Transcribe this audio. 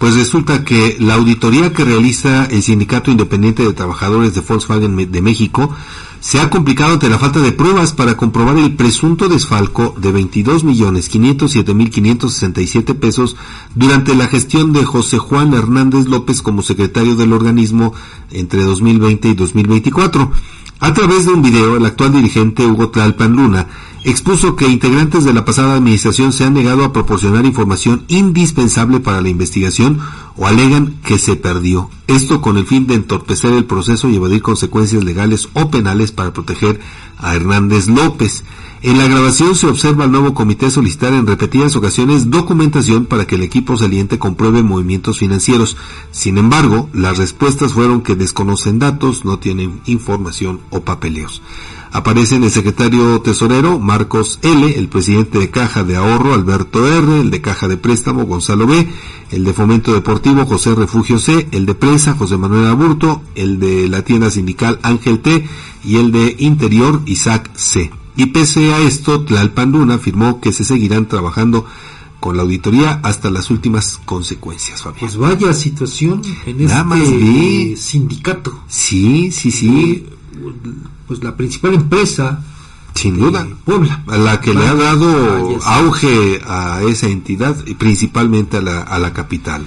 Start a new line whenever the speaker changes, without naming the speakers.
Pues resulta que la auditoría que realiza el Sindicato Independiente de Trabajadores de Volkswagen de México se ha complicado ante la falta de pruebas para comprobar el presunto desfalco de 22 millones 507 mil 567 pesos durante la gestión de José Juan Hernández López como secretario del organismo entre 2020 y 2024. A través de un video, el actual dirigente Hugo Tlalpan Luna expuso que integrantes de la pasada administración se han negado a proporcionar información indispensable para la investigación o alegan que se perdió. Esto con el fin de entorpecer el proceso y evadir consecuencias legales o penales para proteger a Hernández López. En la grabación se observa al nuevo comité solicitar en repetidas ocasiones documentación para que el equipo saliente compruebe movimientos financieros. Sin embargo, las respuestas fueron que desconocen datos, no tienen información o papeleos. Aparecen el secretario tesorero Marcos L., el presidente de Caja de Ahorro Alberto R., el de Caja de Préstamo Gonzalo B., el de Fomento Deportivo José Refugio C., el de Prensa José Manuel Aburto, el de la tienda sindical Ángel T. y el de Interior Isaac C. Y pese a esto, Tlalpan Luna afirmó que se seguirán trabajando con la auditoría hasta las últimas consecuencias,
Fabián. Pues vaya situación en este sindicato.
Sí, sí, sí
pues la principal empresa
sin duda. Puebla. A la que le ha dado auge a esa entidad y principalmente a la, a la capital